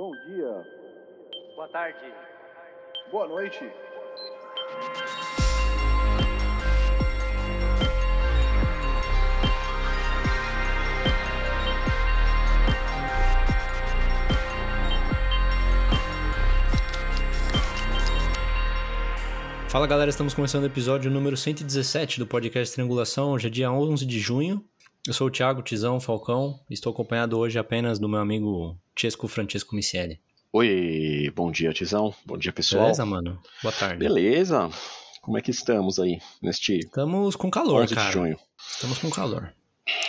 Bom dia. Boa tarde. Boa noite. Fala galera, estamos começando o episódio número 117 do podcast Triangulação. Hoje é dia 11 de junho. Eu sou o Thiago Tizão Falcão e estou acompanhado hoje apenas do meu amigo Chesco Francesco Micieli. Oi, bom dia, Tizão. Bom dia, pessoal. Beleza, mano? Boa tarde. Beleza. Como é que estamos aí neste Estamos com calor, 11 cara. de junho? Estamos com calor.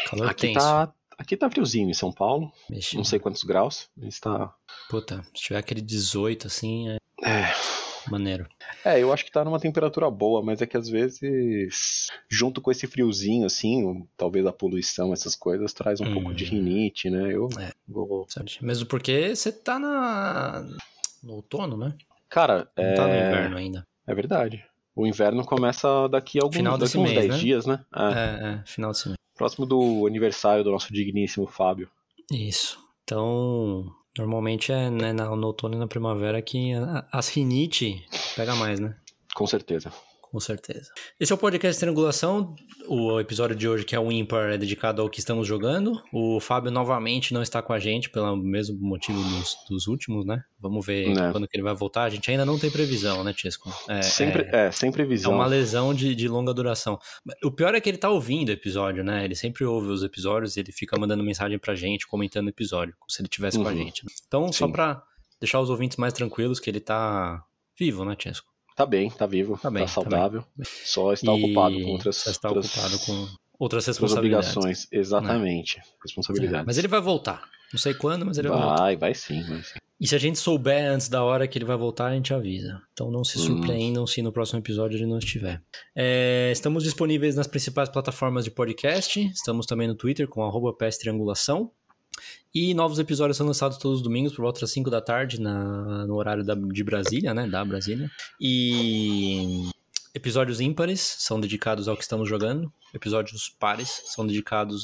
Calor Aqui tenso. tá, aqui tá friozinho em São Paulo, Vixe, não sei quantos graus, mas tá... Puta, se tiver aquele 18 assim, é É, maneiro. é, eu acho que tá numa temperatura boa, mas é que às vezes, junto com esse friozinho, assim, talvez a poluição, essas coisas, traz um Hum. pouco de rinite, né? Eu É. vou... Sabe? Mesmo porque você tá na... no outono, né? Cara, Não é... tá no inverno ainda. é verdade. O inverno começa daqui a alguns Final daqui desse uns mês, 10 né? dias, né? É, É, é, final de semana. Próximo do aniversário do nosso digníssimo Fábio. Isso. Então, normalmente é né, no outono e na primavera que as rinite pega mais, né? Com certeza. Com certeza. Esse é o podcast Triangulação. O episódio de hoje, que é o ímpar, é dedicado ao que estamos jogando. O Fábio novamente não está com a gente, pelo mesmo motivo dos, dos últimos, né? Vamos ver Né. quando que ele vai voltar. A gente ainda não tem previsão, né, Tisco? É, sempre, é, é, sem é previsão. uma lesão de, de longa duração. O pior é que ele tá ouvindo o episódio, né? Ele sempre ouve os episódios e ele fica mandando mensagem pra gente, comentando o episódio, como se ele tivesse com a Uhum. gente. né? Então, só Sim. pra deixar os ouvintes mais tranquilos que ele tá vivo, né, Tisco? Tá bem, tá vivo, Tá tá, bem, tá saudável. Só está E ocupado com outras, só está outras, ocupado com outras responsabilidades. obrigações. Exatamente. É, Responsabilidades. mas ele vai voltar. Não sei quando, mas ele vai voltar. vai, vai sim, vai sim. E se a gente souber antes da hora que ele vai voltar, a gente avisa. Então não se Hum. surpreendam se no próximo episódio ele não estiver. É, estamos disponíveis nas principais plataformas de podcast. Estamos também no Twitter com arroba PS Triangulação. E novos episódios são lançados todos os domingos por volta das 5 da tarde, na- no horário da- de Brasília, né? Da Brasília. E episódios ímpares são dedicados ao que estamos jogando. Episódios pares são dedicados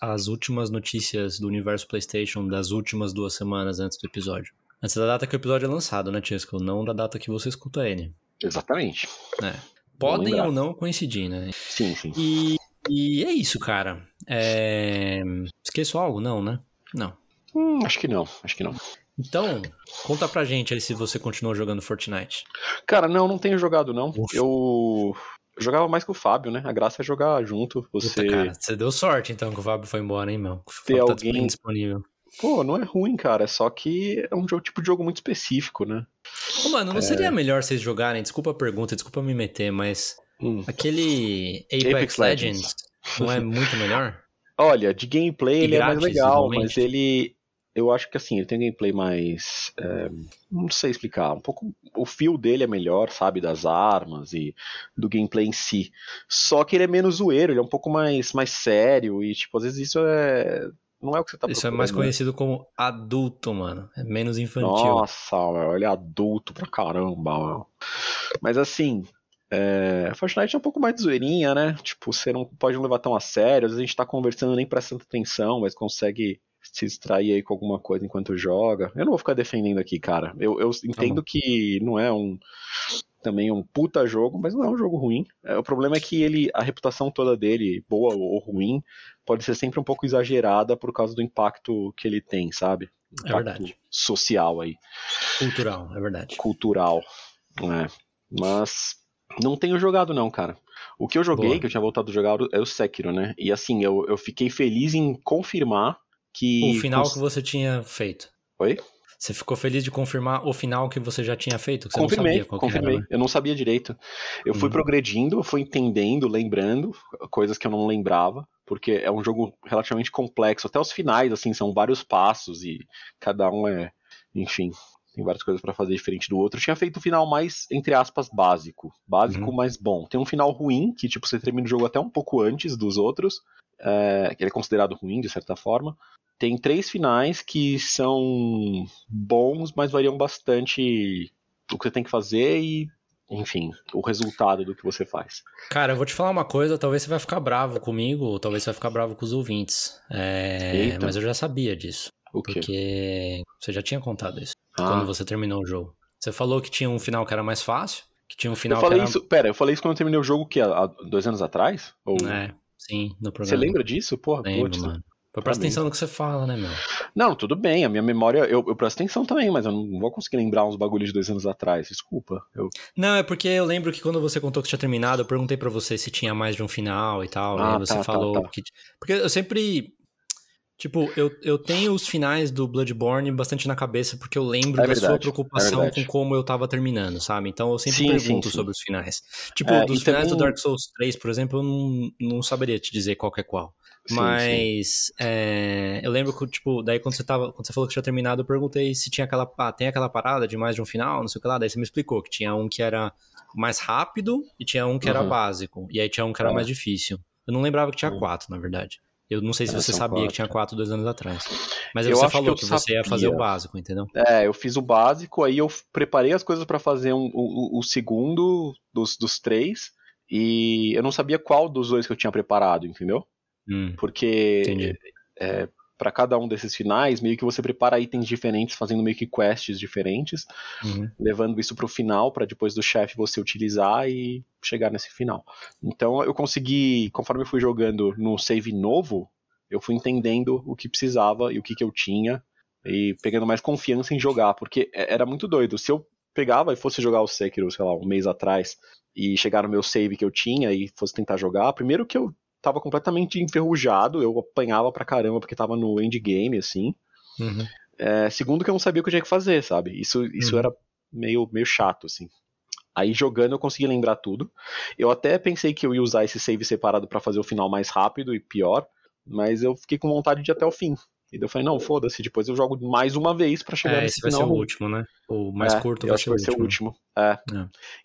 às últimas notícias do universo PlayStation das últimas duas semanas antes do episódio. Antes da data que o episódio é lançado, né, Tisco? Não da data que você escuta ele. Exatamente. né? Podem ou não coincidir, né? Sim, sim. E, e é isso, cara. É... Esqueço algo? Não, né? Não. Hum, acho que não, acho que não. Então, conta pra gente aí se você continuou jogando Fortnite. Cara, não, não tenho jogado não. Ufa. Eu eu jogava mais com o Fábio, né? A graça é jogar junto. Você. Puta, cara, você deu sorte então que o Fábio foi embora, hein, meu? Ter tá alguém- disponível. Pô, não é ruim, cara. É só que é um jogo, tipo de jogo muito específico, né? Ô, mano, É. não seria melhor vocês jogarem? Desculpa a pergunta, desculpa me meter, mas Hum. aquele Apex, Apex Legends, Legends. não é muito melhor? Olha, de gameplay E ele é mais grátis, legal, mas ele. Eu acho que assim, ele tem um gameplay mais. é, não sei explicar. Um pouco. O fio dele é melhor, sabe? Das armas e do gameplay em si. Só que ele é menos zoeiro, ele é um pouco mais, mais sério. E, tipo, às vezes isso é. Não é o que você tá Isso é mais né? conhecido como adulto, mano. É menos infantil. Nossa, meu, ele é adulto pra caramba, meu. Mas assim, é, Fortnite é um pouco mais de zoeirinha, né? Tipo, você não pode não levar tão a sério. Às vezes a gente tá conversando nem prestando atenção, mas consegue se distrair aí com alguma coisa enquanto joga. Eu não vou ficar defendendo aqui, cara. Eu, eu entendo bom. que não é um também um puta jogo, mas não é um jogo ruim. É, o problema é que ele, a reputação toda dele, boa ou ruim, pode ser sempre um pouco exagerada por causa do impacto que ele tem, sabe? É Impacto verdade. social aí Cultural, é verdade. cultural, né? Mas não tenho jogado não, cara. O que eu joguei, Boa. que eu tinha voltado a jogar, é o Sekiro, né? E assim, eu, eu fiquei feliz em confirmar que... O final cons- que você tinha feito. Oi? Você ficou feliz de confirmar o final que você já tinha feito? Que você confirmei, não sabia confirmei. era, né? Eu não sabia direito. Eu fui Uhum. progredindo, eu fui entendendo, lembrando coisas que eu não lembrava, porque é um jogo relativamente complexo. Até os finais, assim, são vários passos e cada um é, enfim, tem várias coisas pra fazer diferente do outro. Eu tinha feito o final mais, entre aspas, básico. Básico, Uhum. mas bom. Tem um final ruim, que tipo, você termina o jogo até um pouco antes dos outros. é, que ele é considerado ruim, de certa forma. Tem três finais que são bons, mas variam bastante o que você tem que fazer e, enfim, o resultado do que você faz. Cara, eu vou te falar uma coisa, talvez você vai ficar bravo comigo, ou talvez você vai ficar bravo com os ouvintes. É. Mas eu já sabia disso. O quê? Porque você já tinha contado isso Ah. quando você terminou o jogo. Você falou que tinha um final que era mais fácil, que tinha um final eu falei que era... isso, pera, eu falei isso quando eu terminei o jogo que há dois anos atrás? Ou... É, sim, no programa. Você lembra disso? Porra, Lembro, putz. mano. Presta Parabéns. atenção no que você fala, né, meu? Não, tudo bem, a minha memória, eu, eu presto atenção também, mas eu não vou conseguir lembrar uns bagulhos de dois anos atrás, desculpa. Eu... Não, é porque eu lembro que quando você contou que tinha terminado, eu perguntei pra você se tinha mais de um final e tal, e Ah, aí você tá, tá, falou tá. que... Porque eu sempre... Tipo, eu, eu tenho os finais do Bloodborne bastante na cabeça, porque eu lembro É da sua verdade, preocupação é verdade. com como eu tava terminando, sabe? Então eu sempre Sim, sim, pergunto sim. sobre os finais. Tipo, É, dos e finais do também- Dark Souls 3, por exemplo, eu não, não saberia te dizer qual que é qual. Sim, sim. Mas é, eu lembro que, tipo, daí quando você tava. Quando você falou que tinha terminado, eu perguntei se tinha aquela. Ah, tem aquela parada de mais de um final, não sei o que lá. Daí você me explicou que tinha um que era mais rápido e tinha um que era Uhum. básico. E aí tinha um que era É. mais difícil. Eu não lembrava que tinha Uhum. quatro, na verdade. Eu não sei se É, você sabia quatro. que tinha quatro dois anos atrás. Mas aí Eu você que falou eu que, você ia fazer o básico, entendeu? É, eu fiz o básico, aí eu preparei as coisas pra fazer um- o, o- segundo dos, dos três, e eu não sabia qual dos dois que eu tinha preparado, entendeu? Hum, Porque entendi. é, para cada um desses finais, meio que você prepara itens diferentes, fazendo meio que quests diferentes, Uhum. levando isso pro final, pra depois do chefe você utilizar e chegar nesse final. Então eu consegui, conforme eu fui jogando no save novo, eu fui entendendo o que precisava e o que, que eu tinha, e pegando mais confiança em jogar, porque é- era muito doido. Se eu pegava e fosse jogar o Sekiro, sei lá, um mês atrás, e chegar no meu save que eu tinha e fosse tentar jogar, primeiro que eu tava completamente enferrujado, eu apanhava pra caramba porque tava no endgame, assim. Uhum. É, segundo que eu não sabia o que eu tinha que fazer, sabe? Isso, isso Uhum. era meio, meio chato, assim. Aí jogando eu consegui lembrar tudo. Eu até pensei que eu ia usar esse save separado pra fazer o final mais rápido e pior, mas eu fiquei com vontade de ir até o fim. E daí eu falei, não, foda-se, depois eu jogo mais uma vez pra chegar É, nesse esse vai ser final. o último, né? O mais É, curto vai ser vai ser o último. É. É.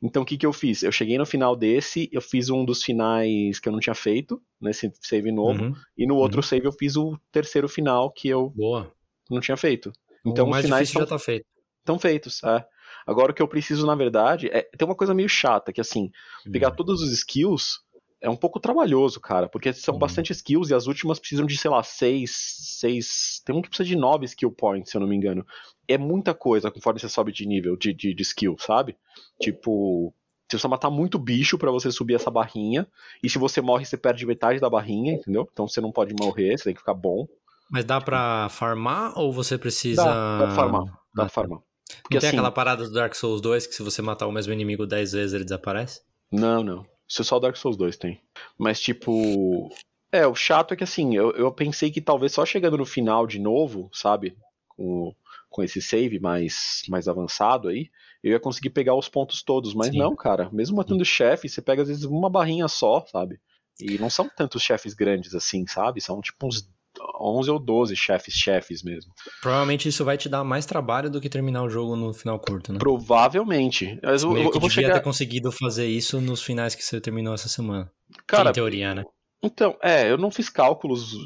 Então o que, que eu fiz? Eu cheguei no final desse, eu fiz um dos finais que eu não tinha feito, nesse save novo, Uhum. e no outro save eu fiz o terceiro final que eu Boa. não tinha feito. Então o os mais finais difícil já tá feito. estão feitos, é. Agora o que eu preciso, na verdade, é. Tem uma coisa meio chata, que assim, pegar Hum. todos os skills é um pouco trabalhoso, cara, porque são Hum. bastante skills e as últimas precisam de, sei lá, seis, seis. Tem um que precisa de nove skill points, se eu não me engano. É muita coisa conforme você sobe de nível de, de, de skill, sabe? Tipo. Você precisa matar muito bicho pra você subir essa barrinha. E se você morre, você perde metade da barrinha, entendeu? Então você não pode morrer, você tem que ficar bom. Mas dá pra farmar ou você precisa. Dá, dá pra farmar. Dá pra farmar. Não Porque tem assim. aquela parada do Dark Souls 2 que se você matar o mesmo inimigo 10 vezes ele desaparece? Não, não. Isso só o Dark Souls 2 tem. Mas, tipo. É, o chato é que assim, eu, eu pensei que talvez só chegando no final de novo, sabe? Com, com esse save mais, mais avançado aí, eu ia conseguir pegar os pontos todos. Mas Sim. não, cara. Mesmo matando chefe, você pega às vezes uma barrinha só, sabe? E não são tantos chefes grandes assim, sabe? São tipo uns 11 ou 12 chefes, chefes mesmo. Provavelmente isso vai te dar mais trabalho do que terminar o jogo no final curto, né? Provavelmente. Mas eu, Meio eu que vou devia chegar. ter conseguido fazer isso nos finais que você terminou essa semana. Cara, em teoria, né? Então, é, eu não fiz cálculos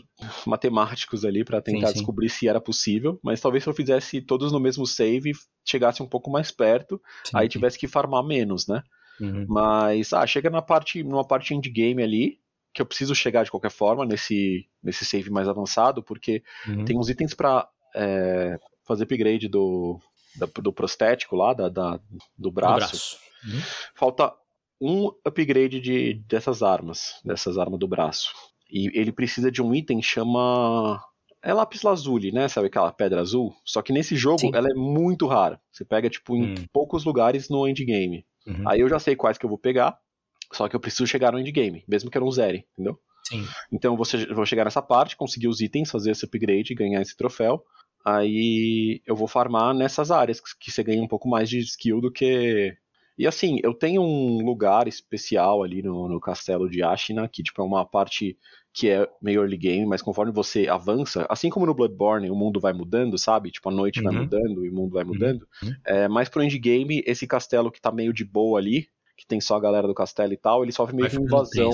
matemáticos ali pra tentar Sim, sim. descobrir se era possível, mas talvez se eu fizesse todos no mesmo save, chegasse um pouco mais perto, Sim, aí tivesse que farmar menos, né? Uhum. Mas, ah, chega na parte, numa parte endgame ali, que eu preciso chegar de qualquer forma nesse, nesse save mais avançado, porque Uhum. tem uns itens pra é, fazer upgrade do, da- do prostético lá, da, da- do O braço. Uhum. Falta um upgrade de, dessas armas, dessas armas do braço. E ele precisa de um item chama. É lápis lazuli, né? Sabe aquela pedra azul? Só que nesse jogo Sim. ela é muito rara. Você pega, tipo, em Hum. poucos lugares no endgame. Uhum. Aí eu já sei quais que eu vou pegar. Só que eu preciso chegar no endgame, mesmo que eu não zere, entendeu? Sim. Então eu vou, chegar nessa parte, conseguir os itens, fazer esse upgrade, ganhar esse troféu. Aí eu vou farmar nessas áreas que você ganha um pouco mais de skill do que. E assim, eu tenho um lugar especial ali no, no castelo de Ashina, que tipo, é uma parte que é meio early game, mas conforme você avança, assim como no Bloodborne, o mundo vai mudando, sabe? Tipo, a noite vai Uhum. mudando e o mundo vai mudando. Uhum. É, mas pro endgame, esse castelo que tá meio de boa ali, que tem só a galera do castelo e tal, ele sofre meio que invasão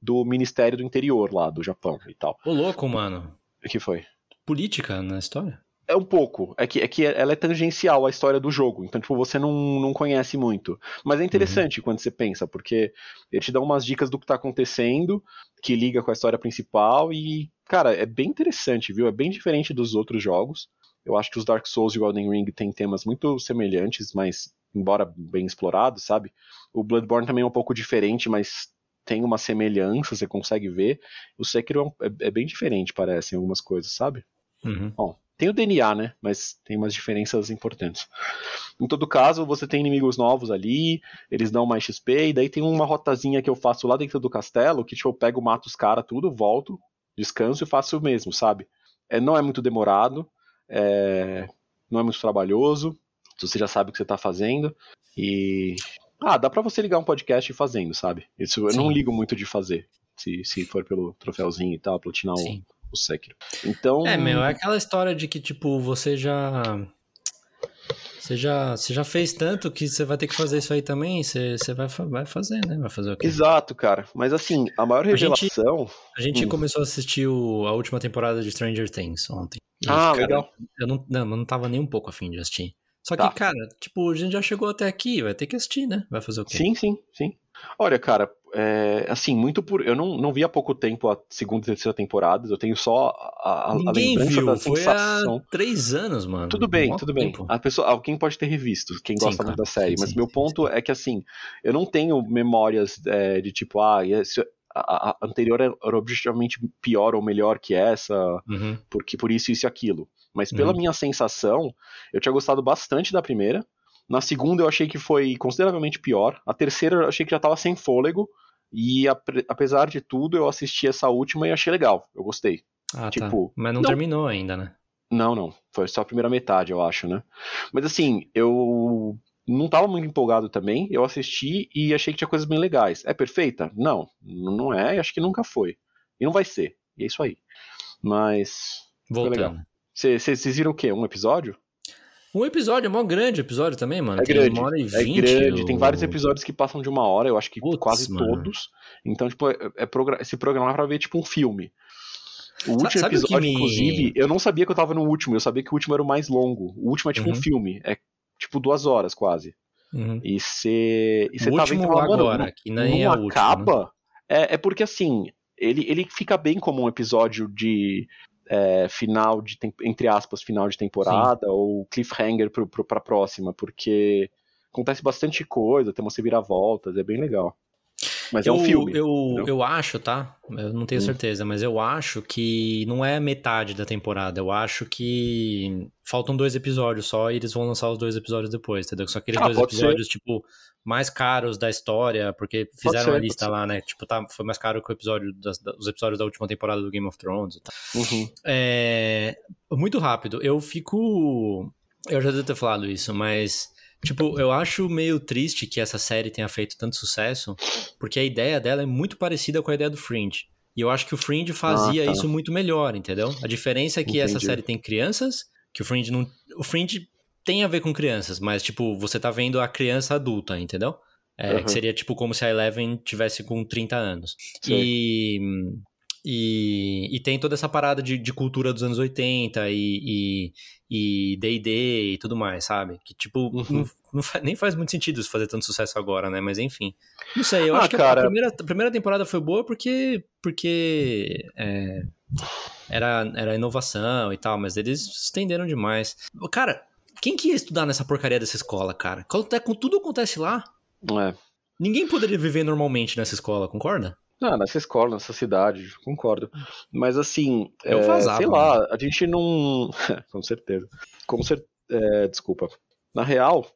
do Ministério do Interior lá do Japão e tal. Ô, louco, mano. O que foi? Política na história? É um pouco. É que, é que ela é tangencial à história do jogo. Então, tipo, você não, não conhece muito. Mas é interessante uhum. quando você pensa, porque ele te dá umas dicas do que tá acontecendo, que liga com a história principal. E, cara, é bem interessante, viu? É bem diferente dos outros jogos. Eu acho que os Dark Souls e o Elden Ring têm temas muito semelhantes, mas embora bem explorados, sabe? O Bloodborne também é um pouco diferente, mas tem uma semelhança, você consegue ver. O Sekiro é, é, é bem diferente, parece, em algumas coisas, sabe? Uhum. Bom, tem o DNA, né? Mas tem umas diferenças importantes. Em todo caso, você tem inimigos novos ali, eles dão mais XP, e daí tem uma rotazinha que eu faço lá dentro do castelo, que tipo, eu pego, mato os caras, tudo, volto, descanso e faço o mesmo, sabe? É, não é muito demorado, é, não é muito trabalhoso, você já sabe o que você tá fazendo, e. Ah, dá pra você ligar um podcast e fazendo, sabe? Isso eu Sim. não ligo muito de fazer. Se, se for pelo troféuzinho e tal, platinar o, o Sekiro. Então. É, meu, é aquela história de que, tipo, você já. Você já, você já fez tanto que você vai ter que fazer isso aí também, você, você vai, vai fazer, né? Vai fazer o quê? Exato, cara. Mas assim, a maior revelação. A gente, a gente hum. começou a assistir o, a última temporada de Stranger Things ontem. E, ah, cara, legal. Eu não, não, não tava nem um pouco afim de assistir. Só que, tá. cara, tipo, a gente já chegou até aqui, vai ter que assistir, né? Vai fazer o quê? Sim, sim, sim. Olha, cara, é, assim, muito por. Eu não, não vi há pouco tempo a segunda e terceira temporadas, eu tenho só a, a, Ninguém a lembrança viu, da foi sensação. há três anos, mano. Tudo bem, tudo bem. A pessoa, alguém pode ter revisto, quem gosta sim, muito da série, sim, mas sim, meu ponto é que, assim, eu não tenho memórias é, de tipo, ah, esse, a, a, anterior era objetivamente pior ou melhor que essa, uhum. porque por isso, isso e aquilo. Mas pela uhum. minha sensação, eu tinha gostado bastante da primeira. Na segunda eu achei que foi consideravelmente pior. A terceira eu achei que já tava sem fôlego. E apesar de tudo, eu assisti essa última e achei legal. Eu gostei. Ah, tá. tipo, tá. Mas não, não, terminou ainda, né? Não, não. Foi só a primeira metade, eu acho, né? Mas assim, eu não tava muito empolgado também. Eu assisti e achei que tinha coisas bem legais. É perfeita? Não, não é. Acho que nunca foi. E não vai ser. E é isso aí. Mas. Voltando. Vocês viram o quê? Um episódio? Um episódio, é um grande episódio também, mano. É tem grande. Uma hora e é vinte, é grande. Tem vários episódios que passam de uma hora, eu acho que Putz, quase mano. todos. Então, tipo, é, é se programar pra ver, tipo, um filme. O último Sabe episódio, me... inclusive, eu não sabia que eu tava no último, eu sabia que o último era o mais longo. O último é tipo uhum. um filme, é tipo duas horas quase. Uhum. E você e tava último falando, agora, que nem é acaba. Último, né? é, é porque assim, ele, ele fica bem como um episódio de é, final de entre aspas final de temporada Sim. ou cliffhanger para próxima, porque acontece bastante coisa, tem umas reviravoltas, é bem legal. Mas eu, é um filme. Eu, eu acho, tá? Eu não tenho hum. certeza, mas eu acho que não é metade da temporada. Eu acho que faltam dois episódios só e eles vão lançar os dois episódios depois, entendeu? Só aqueles ah, dois episódios, ser. tipo, mais caros da história, porque fizeram ser, a lista lá, né? Tipo, tá, foi mais caro que o episódio das, os episódios da última temporada do Game of Thrones. Uhum. É, muito rápido. Eu fico. Eu já devo ter falado isso, mas Tipo, eu acho meio triste que essa série tenha feito tanto sucesso, porque a ideia dela é muito parecida com a ideia do Fringe. E eu acho que o Fringe fazia ah, tá. isso muito melhor, entendeu? A diferença é que Entendi. essa série tem crianças, que o Fringe não. O Fringe tem a ver com crianças, mas, tipo, você tá vendo a criança adulta, entendeu? É, uhum. Que seria, tipo, como se a Eleven tivesse com 30 anos. Sim. E. E, e, tem toda essa parada de, de cultura dos anos 80 e D&D e, e, tudo mais, sabe? Que, tipo, uhum. não, não faz, nem faz muito sentido isso fazer tanto sucesso agora, né? Mas enfim. Não sei, eu ah, acho que cara... a, primeira, a primeira temporada foi boa porque, porque é, era, era inovação e tal, mas eles estenderam demais. Cara, quem que ia estudar nessa porcaria dessa escola, cara? Quando tudo acontece lá, é. ninguém poderia viver normalmente nessa escola, concorda? Ah, nessa escola, nessa cidade, concordo. Mas assim, eu é, vazava, sei lá, a gente não. com certeza. Como ser. É, desculpa. Na real,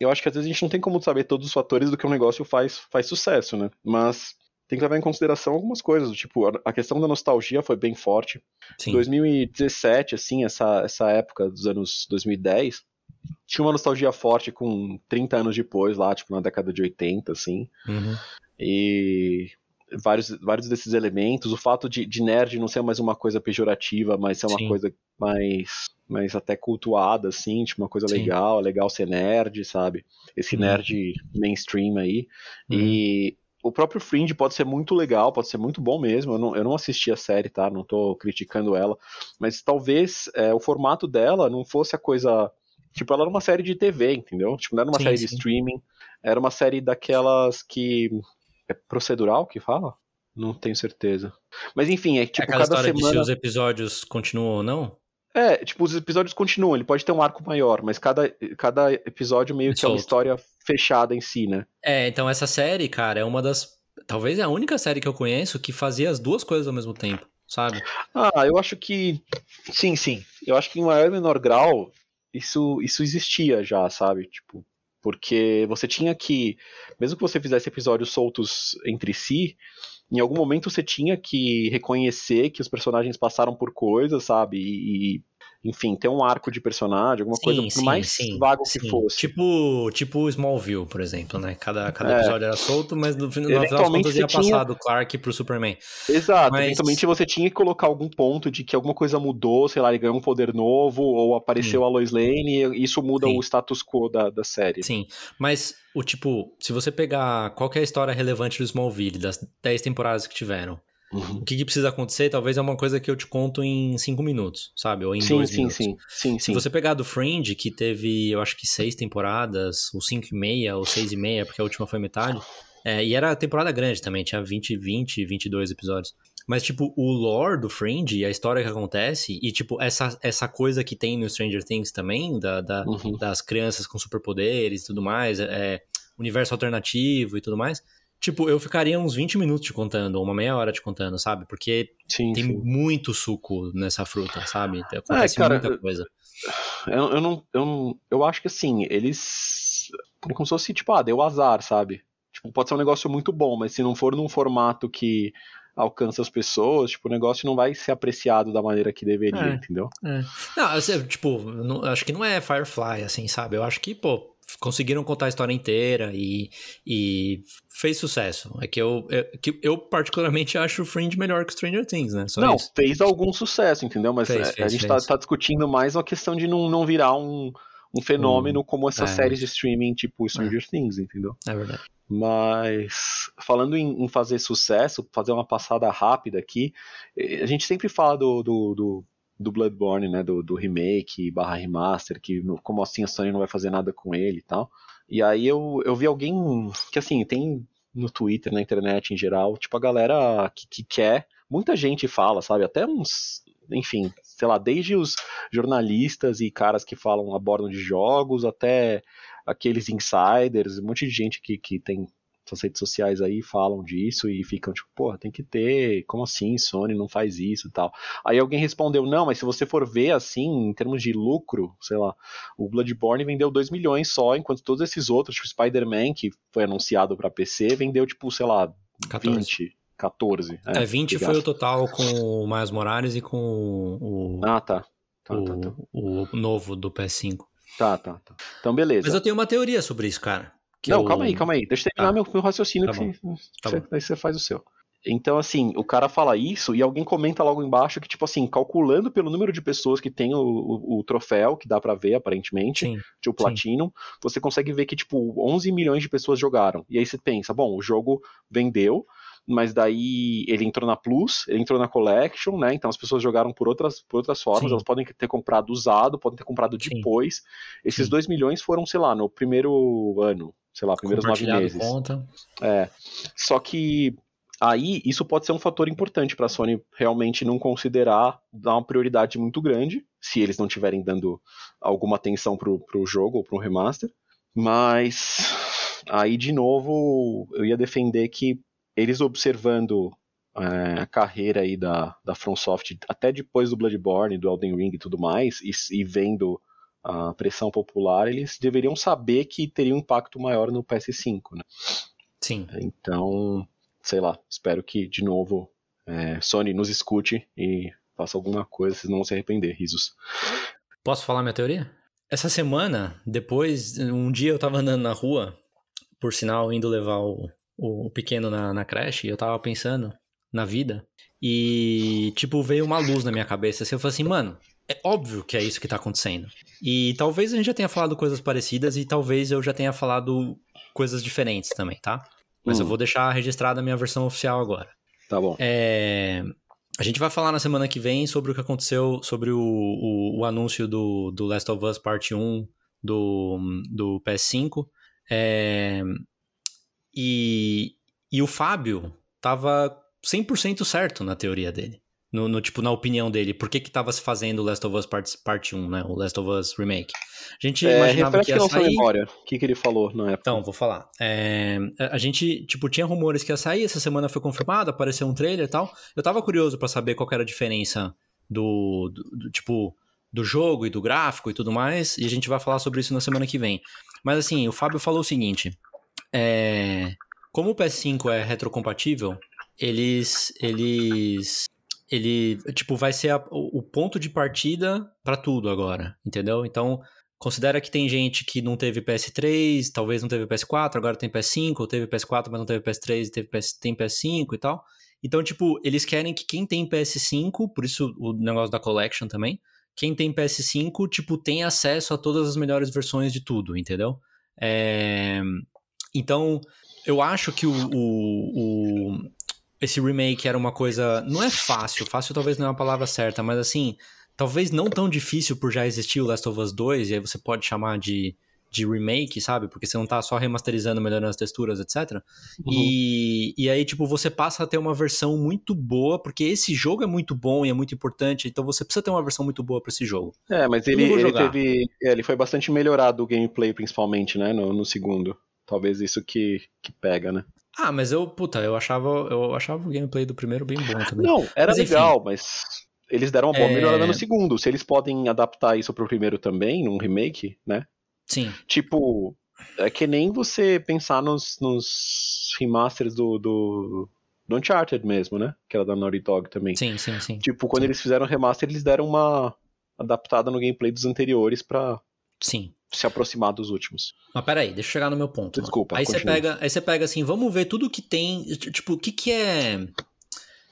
eu acho que às vezes a gente não tem como saber todos os fatores do que um negócio faz, faz sucesso, né? Mas tem que levar em consideração algumas coisas, tipo, a questão da nostalgia foi bem forte. Sim. 2017, assim, essa, essa época dos anos 2010, tinha uma nostalgia forte com 30 anos depois, lá, tipo, na década de 80, assim. Uhum. E vários, vários desses elementos, o fato de, de nerd não ser mais uma coisa pejorativa, mas ser uma Sim. coisa mais, mais até cultuada, assim, tipo, uma coisa Sim. legal, legal ser nerd, sabe? Esse uhum. nerd mainstream aí. Uhum. E o próprio Fringe pode ser muito legal, pode ser muito bom mesmo. Eu não, eu não assisti a série, tá? Não tô criticando ela. Mas talvez é, o formato dela não fosse a coisa. Tipo, ela era uma série de TV, entendeu? Tipo, não era uma Sim, série sim. de streaming. Era uma série daquelas que. É procedural que fala? Não tenho certeza. Mas enfim, é É tipo, aquela cada história de se semana. os episódios continuam ou não? É, tipo, os episódios continuam, ele pode ter um arco maior, mas cada, cada episódio meio que é uma história fechada em si, né? É, então essa série, cara, é uma das. Talvez é a única série que eu conheço que fazia as duas coisas ao mesmo tempo, sabe? Ah, eu acho que. Sim, sim. Eu acho que em maior e menor grau isso, isso existia já, sabe? Tipo, porque você tinha que. Mesmo que você fizesse episódios soltos entre si, em algum momento você tinha que reconhecer que os personagens passaram por coisas, sabe? E, e, enfim, ter um arco de personagem, alguma coisa, por mais vago que sim. fosse. Tipo, tipo Smallville, por exemplo, né? Cada, cada É. episódio era solto, mas no, fin- no final das contas ia você tinha- passar do Clark pro Superman. Exato, Mas- eventualmente você tinha que colocar algum ponto de que alguma coisa mudou, sei lá, ele ganhou um poder novo, ou apareceu a Lois Lane, e isso muda Sim. o status quo da, da série. Sim, mas o tipo, se você pegar qual que é a história relevante do Smallville, das 10 temporadas que tiveram, Uhum. o que, que precisa acontecer, talvez é uma coisa que eu te conto em 5 minutos, sabe? Ou em Sim, 2 sim, minutos. sim, sim, Se sim. você pegar do Fringe, que teve, eu acho que seis temporadas, ou cinco e meia, ou seis e meia, porque a última foi metade. É, e era temporada grande também, tinha 20, 20, 22 episódios. Mas, tipo, o lore do Fringe e a história que acontece, e, tipo, essa, essa coisa que tem no Stranger Things também, da, da- Uhum. das crianças com superpoderes e tudo mais, é, universo alternativo e tudo mais. Tipo, eu ficaria uns 20 minutos te contando, ou uma meia hora te contando, sabe? Porque Sim, tem sim. muito suco nessa fruta, sabe? Acontece cara, muita coisa. Eu, eu não, eu não. Eu acho que assim, eles. É como se fosse, tipo, ah, deu azar, sabe? Tipo, pode ser um negócio muito bom, mas se não for num formato que alcança as pessoas, tipo, o negócio não vai ser apreciado da maneira que deveria, É. entendeu? É. Não, tipo, não- acho que não é Firefly, assim, sabe? Eu acho que, pô, conseguiram contar a história inteira e, e fez sucesso. É que eu, é que eu particularmente acho o Fringe melhor que Stranger Things, né? Só não, isso. fez algum sucesso, entendeu? Mas Fez, é, a fez, gente fez. Tá, discutindo mais uma questão de não, não virar um, um fenômeno como essas é. séries de streaming, tipo Stranger Things, entendeu? É verdade. Mas falando em, em fazer sucesso, fazer uma passada rápida aqui, eh, a gente sempre fala do, do, do, do Bloodborne, né? Do, do remake barra remaster, que como assim a Sony não vai fazer nada com ele e tal. E aí eu, eu vi alguém que assim, tem no Twitter, na internet em geral, tipo a galera que, que quer, muita gente fala, sabe? Até uns, enfim, sei lá, desde os jornalistas e caras que falam, abordam de jogos, até aqueles insiders, um monte de gente que, que tem essas redes sociais aí falam disso e ficam tipo, porra, tem que ter, como assim, Sony não faz isso e tal. Aí alguém respondeu, não, mas se você for ver assim, em termos de lucro, sei lá, o Bloodborne vendeu 2 milhões só, enquanto todos esses outros, tipo Spider-Man, que foi anunciado pra PC, vendeu tipo, sei lá, 14. 20, 14. É, 20 que foi o gasta. total com o Miles Morales e com o, Ah, tá. Tá, o, tá, tá. o novo do PS5. Tá, tá, tá. Então, beleza. Mas eu tenho uma teoria sobre isso, cara. Não, eu- calma aí, calma aí. Deixa eu terminar Tá. meu, meu raciocínio, Tá que você, Tá você- aí você faz o seu. Então, assim, o cara fala isso e alguém comenta logo embaixo que, tipo assim, calculando pelo número de pessoas que tem o, o- o troféu, que dá pra ver aparentemente, Sim, de o Platinum, você consegue ver que, tipo, 11 milhões de pessoas jogaram. E aí você pensa, bom, o jogo vendeu, mas daí ele entrou na Plus, ele entrou na Collection, né? Então as pessoas jogaram por outras, por outras formas, Sim. elas podem ter comprado usado, podem ter comprado Sim. depois. Esses Sim. 2 milhões foram, sei lá, no primeiro ano, sei lá, primeiros nove meses. conta. É. Só que aí isso pode ser um fator importante para a Sony realmente não considerar dar uma prioridade muito grande, se eles não estiverem dando alguma atenção pro, pro jogo ou pro remaster. Mas aí de novo eu ia defender que eles observando é, a carreira aí da, da FromSoft, até depois do Bloodborne, do Elden Ring e tudo mais, e, e vendo a pressão popular, eles deveriam saber que teria um impacto maior no PS5, né? Sim. Então, sei lá, espero que de novo é, Sony nos escute e faça alguma coisa, vocês não vão se arrepender, risos. Posso falar minha teoria? Essa semana, depois, um dia eu tava andando na rua, por sinal, indo levar o, o pequeno na, na creche, e eu tava pensando na vida, e, tipo, veio uma luz na minha cabeça, assim, eu falei assim, mano, é óbvio que é isso que tá acontecendo. E talvez a gente já tenha falado coisas parecidas, e talvez eu já tenha falado coisas diferentes também, tá? mas Hum. eu vou deixar registrada a minha versão oficial agora. Tá bom. É, a gente vai falar na semana que vem sobre o que aconteceu, sobre o, o, o anúncio do, do Last of Us Parte 1 do, do PS5. É, e, e o Fábio tava 100% certo na teoria dele. No, no, tipo, na opinião dele, por que que tava se fazendo o Last of Us Part, Parte 1, né? O Last of Us Remake. A gente É, imaginava que ia sair... memória. O que, que ele falou na época? Então, vou falar. É, a gente, tipo, tinha rumores que ia sair, essa semana foi confirmado, apareceu um trailer e tal. Eu tava curioso pra saber qual era a diferença do, do- do, tipo, do jogo e do gráfico e tudo mais, e a gente vai falar sobre isso na semana que vem. Mas assim, o Fábio falou o seguinte, é, como o PS5 é retrocompatível, eles, eles, ele, tipo, vai ser a- o ponto de partida pra tudo agora, entendeu? Então, Considera que tem gente que não teve PS3, talvez não teve PS4, agora tem PS5, ou teve PS4, mas não teve PS3 e teve PS, tem PS5 e tal. Então, tipo, eles querem que quem tem PS5, por isso o negócio da Collection também, quem tem PS5, tipo, tem acesso a todas as melhores versões de tudo, entendeu? É, Então, eu acho que o, o- o- esse remake era uma coisa. Não é fácil, fácil talvez não é a palavra certa, mas assim, talvez não tão difícil por já existir o Last of Us 2, e aí você pode chamar de, de remake, sabe? Porque você não tá só remasterizando, melhorando as texturas, etc. Uhum. E, e aí, tipo, você passa a ter uma versão muito boa, porque esse jogo é muito bom e é muito importante, então você precisa ter uma versão muito boa pra esse jogo. É, mas ele, ele teve. é, ele foi bastante melhorado o gameplay, principalmente, né? No, no segundo. Talvez isso que, que pega, né? Ah, mas eu, puta, eu achava, eu achava o gameplay do primeiro bem bom também. Não, era Mas, enfim. legal, mas eles deram uma boa É. melhorada no segundo. Se eles podem adaptar isso pro primeiro também, num remake, né? Sim, Tipo, é que nem você pensar nos, nos remasters do, do, do Uncharted mesmo, né? Que era da Naughty Dog também. sim, sim, sim. Tipo, quando Sim. eles fizeram o remaster, eles deram uma adaptada no gameplay dos anteriores pra Sim. Se aproximar dos últimos. Mas peraí, deixa eu chegar no meu ponto. Desculpa, Aí você pega, aí você pega assim, vamos ver tudo que tem, tipo, o que que é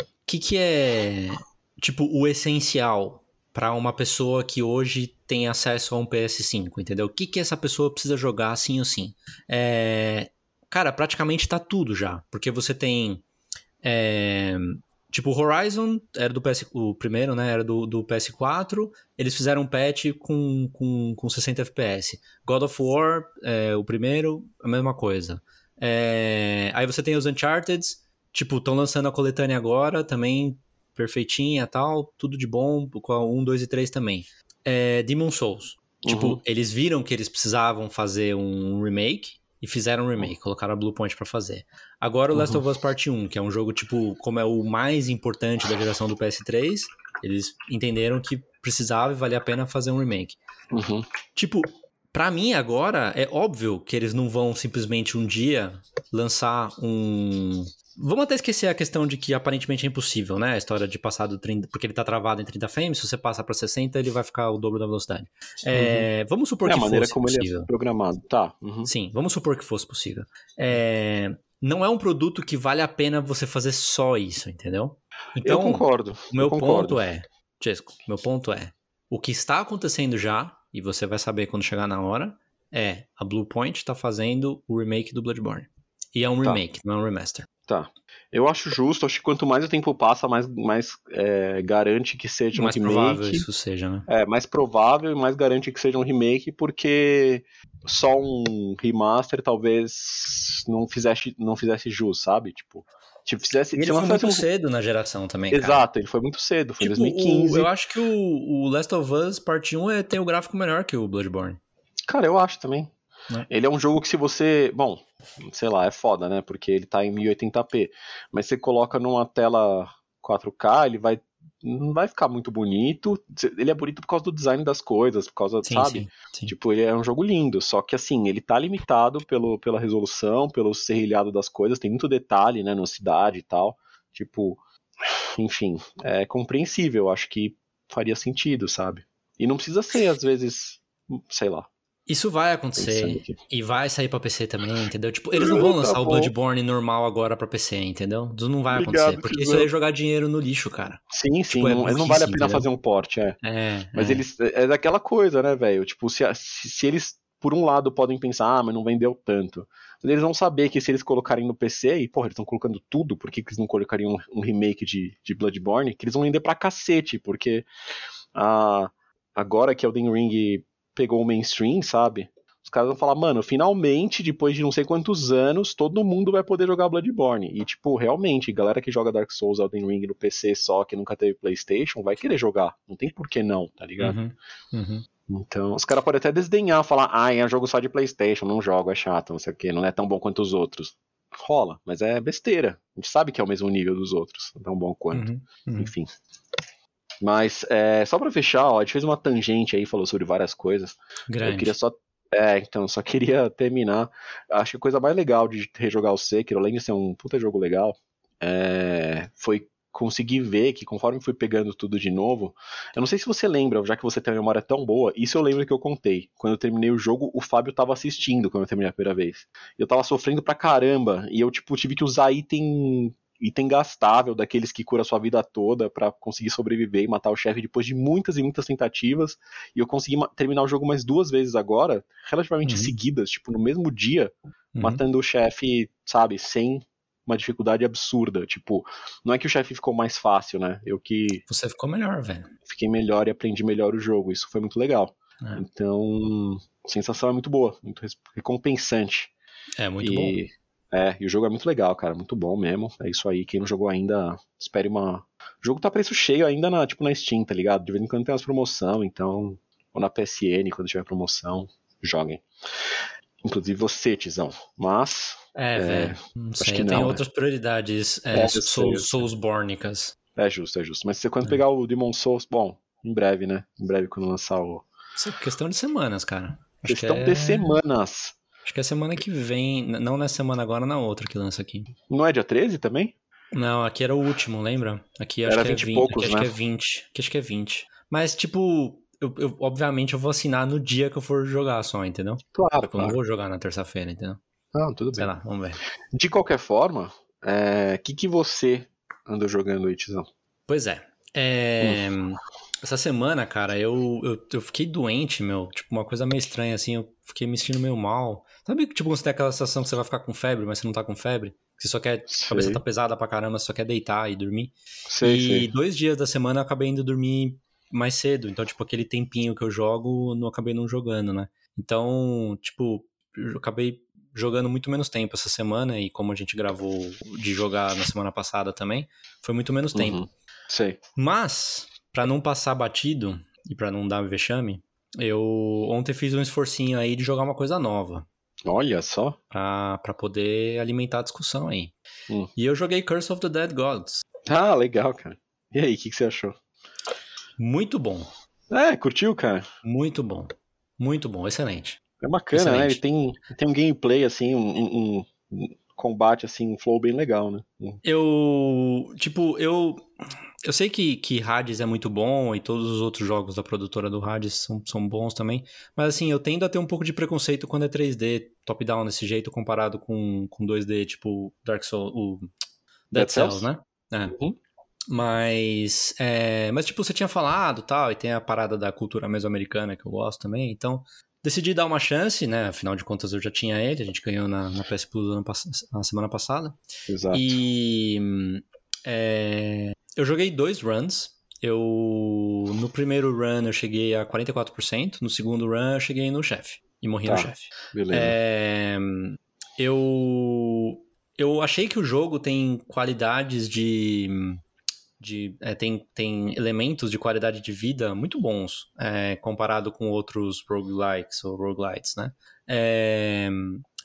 o que que é tipo o essencial pra uma pessoa que hoje tem acesso a um PS5, entendeu? O que que essa pessoa precisa jogar assim ou sim? É, cara, praticamente tá tudo já, porque você tem é, tipo o Horizon era do PS, o primeiro, né, era do, do PS4, eles fizeram um patch com, com, com 60 FPS. God of War, é, o primeiro, a mesma coisa. É, aí você tem os Uncharted, tipo, estão lançando a coletânea agora, também perfeitinha e tal, tudo de bom, com a 1, 2 e 3 também. É, Demon Souls. Tipo, Uhum. eles viram que eles precisavam fazer um remake e fizeram um remake, colocaram a Bluepoint pra fazer. Agora o Last Uhum. of Us Part 1, que é um jogo, tipo, como é o mais importante da geração do PS3, eles entenderam que precisava e valia a pena fazer um remake. Uhum. Tipo, pra mim agora é óbvio que eles não vão simplesmente um dia lançar um. Vamos até esquecer a questão de que aparentemente é impossível, né? A história de passar do 30, porque ele tá travado em 30 frames, se você passar pra 60, ele vai ficar o dobro da velocidade. É, Vamos supor É a que maneira fosse como possível. ele é programado. Tá. uhum. Sim, vamos supor que fosse possível. É, não é um produto que vale a pena você fazer só isso, entendeu? eu Então, concordo. o meu eu concordo. ponto é, Chesco, meu ponto é, o que está acontecendo já, e você vai saber quando chegar na hora, é a Bluepoint está fazendo o remake do Bloodborne. E é um Tá. remake, não é um remaster. Tá. Eu acho justo, acho que quanto mais o tempo passa, mais, mais é, garante que seja um mais remake. provável isso seja, né? É, mais provável e mais garante que seja um remake, porque só um remaster talvez não fizesse, não fizesse jus, sabe? Tipo, tipo fizesse. E ele foi muito um- cedo na geração também, cara. Exato, ele foi muito cedo, foi em Tipo, 2015. o- eu acho que o, o Last of Us Part 1 é, tem o gráfico melhor que o Bloodborne. Cara, eu acho também. Né? Ele é um jogo que se você. Bom, sei lá, é foda, né? Porque ele tá em 1080p. Mas você coloca numa tela 4K, ele vai. Não vai ficar muito bonito. Ele é bonito por causa do design das coisas, por causa, Sim, sabe? sim, sim. Tipo, ele é um jogo lindo, só que assim, ele tá limitado pelo, pela resolução, pelo serrilhado das coisas, tem muito detalhe, né, na cidade e tal. Tipo, enfim, é compreensível, acho que faria sentido, sabe? E não precisa ser, às vezes, sei lá. Isso vai acontecer. E vai sair pra PC também, entendeu? Tipo, eles não vão Tá lançar o. Bloodborne normal agora pra PC, entendeu? Isso não vai Obrigado, acontecer. Porque isso é jogar dinheiro no lixo, cara. Sim, sim, Tipo, é não, não vale a pena entendeu? fazer um porte, é. É. Mas é. eles. É daquela coisa, né, velho? Tipo, se, se, eles, por um lado, podem pensar, ah, mas não vendeu tanto. Às eles vão saber que se eles colocarem no PC, e porra, eles estão colocando tudo, por que, que eles não colocariam um, um, remake de, de Bloodborne? Que eles vão vender pra cacete, porque a, agora que Elden Ring pegou o mainstream, sabe? Os caras vão falar, mano, finalmente, depois de não sei quantos anos, todo mundo vai poder jogar Bloodborne. E, tipo, realmente, galera que joga Dark Souls, Elden Ring no PC só, que nunca teve PlayStation, vai querer jogar. Não tem por que não, tá ligado? Uhum, uhum. Então, os caras podem até desdenhar, falar, ah, é um jogo só de PlayStation, não jogo, é chato, não sei o que, não é tão bom quanto os outros. Rola, mas é besteira. A gente sabe que é o mesmo nível dos outros, tão bom quanto. Uhum, uhum. Enfim. Mas, é, só pra fechar, ó, a gente fez uma tangente aí, falou sobre várias coisas. Grande. Eu queria só é, então, só queria terminar. Acho que a coisa mais legal de rejogar o Sekiro, além de ser um puta jogo legal, é... foi conseguir ver que conforme fui pegando tudo de novo, eu não sei se você lembra, já que você tem a memória tão boa, isso eu lembro que eu contei. Quando eu terminei o jogo, o Fábio tava assistindo quando eu terminei a primeira vez. Eu tava sofrendo pra caramba, e eu, tipo, tive que usar item item gastável daqueles que cura a sua vida toda para conseguir sobreviver e matar o chefe depois de muitas e muitas tentativas. E eu consegui terminar o jogo mais duas vezes agora, relativamente uhum. seguidas, tipo no mesmo dia, uhum. matando o chefe, sabe, sem uma dificuldade absurda. Tipo, não é que o chefe ficou mais fácil, né? Eu que. Você ficou melhor, velho. Fiquei melhor e aprendi melhor o jogo. Isso foi muito legal. É. Então, a sensação é muito boa, muito recompensante. É, muito e... bom. É, e o jogo é muito legal, cara, muito bom mesmo. É isso aí, quem não jogou ainda, espere uma. O jogo tá preço cheio ainda na, tipo, na Steam, tá ligado? De vez em quando tem umas promoção, então. Ou na PSN, quando tiver promoção, joguem. Inclusive você, Tizão. Mas. É, é velho. Não sei, que tem não, outras né? prioridades é, é, Souls, Soulsbornicas. É justo, é justo. Mas se você quando é. pegar o Demon Souls, bom, em breve, né? Em breve quando lançar o. Isso é questão de semanas, cara. Acho questão de semanas. Acho que é semana que vem, não na semana agora, na outra que lança aqui. Não é dia 13 também? Não, aqui era o último, lembra? Aqui acho era que 20 é 20, poucos, aqui né? acho que é 20. Aqui acho que é 20. Mas, tipo, eu, eu, obviamente eu vou assinar no dia que eu for jogar só, entendeu? Claro, Eu claro. não vou jogar na terça-feira, entendeu? Não, tudo bem. Sei lá, vamos ver. De qualquer forma, o é, que, que você andou jogando aí, Tizão? Pois é. é essa semana, cara, eu, eu, eu, fiquei doente, meu. Tipo, uma coisa meio estranha, assim. Eu fiquei me sentindo meio mal. Sabe, tipo, quando você tem aquela sensação que você vai ficar com febre, mas você não tá com febre? Você só quer. A cabeça tá pesada pra caramba, você só quer deitar e dormir. Sei, e sei. dois dias da semana eu acabei indo dormir mais cedo. Então, tipo, aquele tempinho que eu jogo, não acabei não jogando, né? Então, tipo, eu acabei jogando muito menos tempo essa semana. E como a gente gravou de jogar na semana passada também, foi muito menos Uhum. tempo. Sei. Mas, pra não passar batido e pra não dar vexame, eu ontem fiz um esforcinho aí de jogar uma coisa nova. Olha só. Pra, pra poder alimentar a discussão aí. Hum. E eu joguei Curse of the Dead Gods. Ah, legal, cara. E aí, o que, que você achou? Muito bom. É, curtiu, cara? Muito bom. Muito bom. Excelente. É bacana, né? Ele Excelente. tem, tem um gameplay, assim, um- um combate, assim, um flow bem legal, né? Hum. Eu. Tipo, eu. Eu sei que, que Hades é muito bom e todos os outros jogos da produtora do Hades são, são bons também. Mas assim, eu tendo a ter um pouco de preconceito quando é 3D, top-down desse jeito, comparado com, com 2D, tipo Dark Souls, o Dead, Dead Cells, Cells? né? É. Uhum. Mas, é, mas tipo, você tinha falado tal, e tem a parada da cultura mesoamericana que eu gosto também, então decidi dar uma chance, né? Afinal de contas eu já tinha ele, a gente ganhou na, na PS Plus na semana passada. Exato. E é, eu joguei dois runs. Eu no primeiro run eu cheguei a 44%, no segundo run eu cheguei no chefe e morri no Tá. chefe. Beleza. É, eu eu achei que o jogo tem qualidades de de é, tem, tem elementos de qualidade de vida muito bons é, comparado com outros roguelikes ou roguelites, né? É,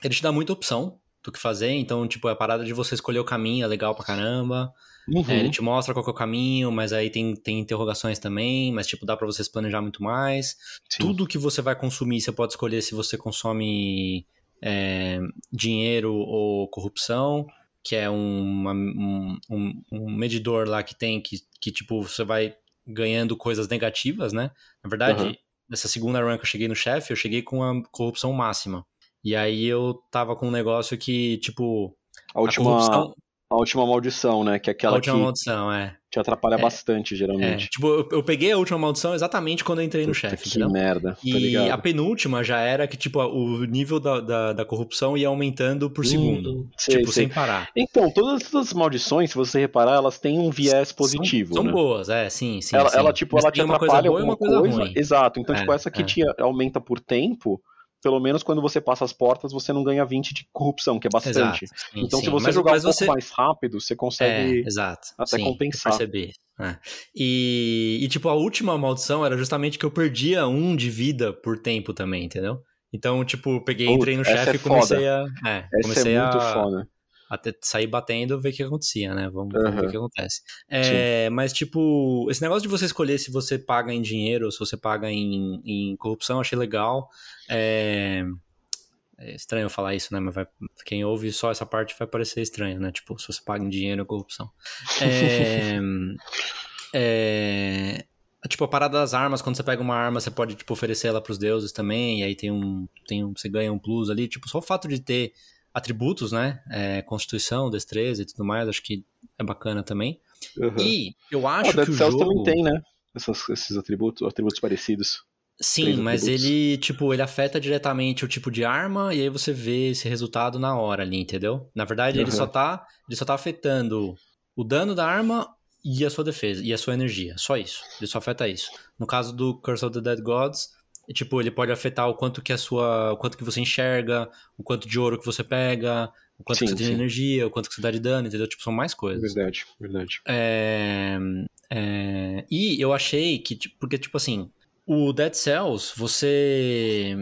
ele te dá muita opção do que fazer, então, tipo, a parada de você escolher o caminho é legal pra caramba. Uhum. É, ele te mostra qual é o caminho, mas aí tem, tem interrogações também, mas, tipo, dá pra você se planejar muito mais. Sim. Tudo que você vai consumir, você pode escolher se você consome é, dinheiro ou corrupção, que é uma- um, um, um medidor lá que tem que, que, tipo, você vai ganhando coisas negativas, né? Na verdade, Aham. nessa segunda run que eu cheguei no chefe, eu cheguei com a corrupção máxima. E aí eu tava com um negócio que, tipo, A a última, corrupção... A última maldição, né? Que é aquela a última que maldição, é. te atrapalha É. bastante, É, geralmente. tipo, eu, eu peguei a última maldição exatamente quando eu entrei no chefe, que entendeu? merda, tá E ligado? a penúltima já era que, tipo, o nível da, da, da corrupção ia aumentando por segundo. Hum, sei, tipo, sei. sem parar. Então, todas essas maldições, se você reparar, elas têm um viés positivo, São, né? são boas, é, sim, sim. ela, sim. ela, tipo, Mas ela te tem uma coisa atrapalha boa uma coisa. Exato. Então, É, tipo, essa que é. te aumenta por tempo, pelo menos quando você passa as portas, você não ganha 20 de corrupção, que é bastante. Exato. sim, então, sim. se você Mas- jogar mas um pouco você- mais rápido, você É, consegue. exato. até sim, compensar. percebi. É. E, e, tipo, a última maldição era justamente que eu perdia um de vida por tempo também, entendeu? Então, tipo, peguei, entrei no essa chefe é e comecei a. É, Essa comecei é muito a, foda. Até sair batendo ver o que acontecia, né? Vamos, vamos ver o que acontece. É, mas, tipo, esse negócio de você escolher se você paga em dinheiro ou se você paga em, em corrupção, eu achei legal. É, é estranho falar isso, né? Mas vai- quem ouve só essa parte vai parecer estranho, né? Tipo, se você paga em dinheiro ou corrupção. É, é, Tipo, a parada das armas, quando você pega uma arma, você pode, tipo, oferecer ela pros deuses também, e aí tem um, tem um, você ganha um plus ali. Tipo, só o fato de ter atributos, né? É, constituição, destreza e tudo mais, acho que é bacana também. Uhum. E eu Ah, acho que o Cells jogo... também tem, né? Essas- esses atributos, atributos parecidos. Sim, três mas atributos. ele, tipo, ele afeta diretamente o tipo de arma e aí você vê esse resultado na hora ali, entendeu? Na verdade, ele Uhum. só tá, ele só tá afetando o dano da arma e a sua defesa e a sua energia, só isso. Ele só afeta isso. No caso do Curse of the Dead Gods, tipo, ele pode afetar o quanto que a sua, o quanto que você enxerga, o quanto de ouro que você pega, o quanto Sim, que você tem de sim. energia, o quanto que você dá de dano, entendeu? Tipo, são mais coisas. Verdade, verdade. É, é, e eu achei que, porque, tipo assim, o Dead Cells, você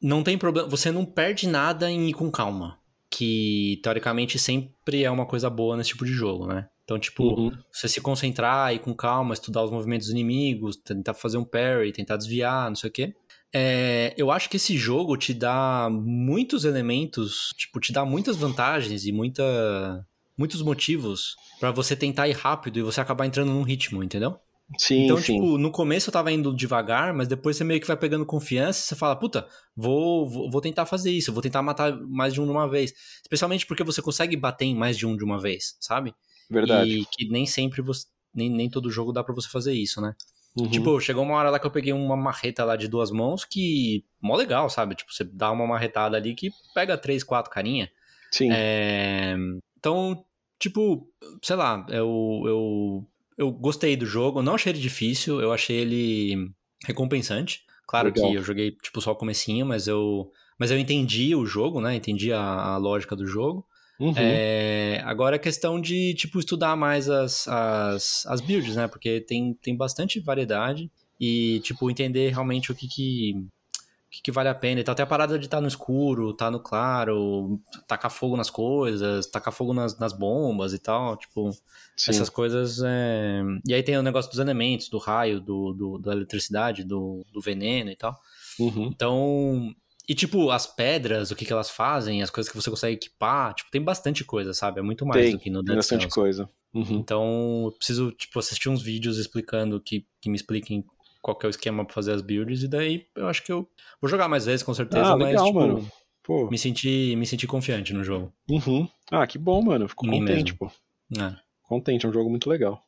não tem problema, você não perde nada em ir com calma. Que, teoricamente, sempre é uma coisa boa nesse tipo de jogo, né? Então, tipo, Uhum. você se concentrar, ir com calma, estudar os movimentos dos inimigos, tentar fazer um parry, tentar desviar, não sei o quê. É, eu acho que esse jogo te dá muitos elementos, tipo, te dá muitas vantagens e muita, muitos motivos pra você tentar ir rápido e você acabar entrando num ritmo, entendeu? Sim, então, sim. tipo, no começo eu tava indo devagar, mas depois você meio que vai pegando confiança e você fala, puta, vou, vou, vou tentar fazer isso, vou tentar matar mais de um de uma vez. Especialmente porque você consegue bater em mais de um de uma vez, sabe? Verdade. E que nem sempre você. Nem, nem todo jogo dá pra você fazer isso, né? Uhum. Tipo, chegou uma hora lá que eu peguei uma marreta lá de duas mãos que. Mó legal, sabe? Tipo, você dá uma marretada ali que pega três, quatro carinha. sim. É, Então, tipo, sei lá, eu, eu, eu gostei do jogo, não achei ele difícil, eu achei ele recompensante. Claro Legal. que eu joguei, tipo, só o comecinho, mas eu, mas eu entendi o jogo, né? Entendi a, a lógica do jogo. Uhum. É, agora é questão de, tipo, estudar mais as, as, as builds, né? Porque tem, tem bastante variedade e, tipo, entender realmente o que que, o que, que vale a pena. Então, até a parada de estar no escuro, estar no claro, tacar fogo nas coisas, tacar fogo nas, nas bombas e tal, tipo, Sim. essas coisas. é, E aí tem o negócio dos elementos, do raio, do, do- da eletricidade, do, do veneno e tal. Uhum. Então. E, tipo, as pedras, o que, que elas fazem, as coisas que você consegue equipar, tipo, tem bastante coisa, sabe? É muito mais Tem, do que no Tem bastante coisa. Uhum. Então, eu preciso, tipo, assistir uns vídeos explicando, que, que me expliquem qual que é o esquema pra fazer as builds, e daí eu acho que eu vou jogar mais vezes, com certeza, Ah, mas, legal, tipo, mano. Pô. me senti, me senti confiante no jogo. Uhum. Ah, que bom, mano. Fico Em contente, pô. É. Contente, é um jogo muito legal.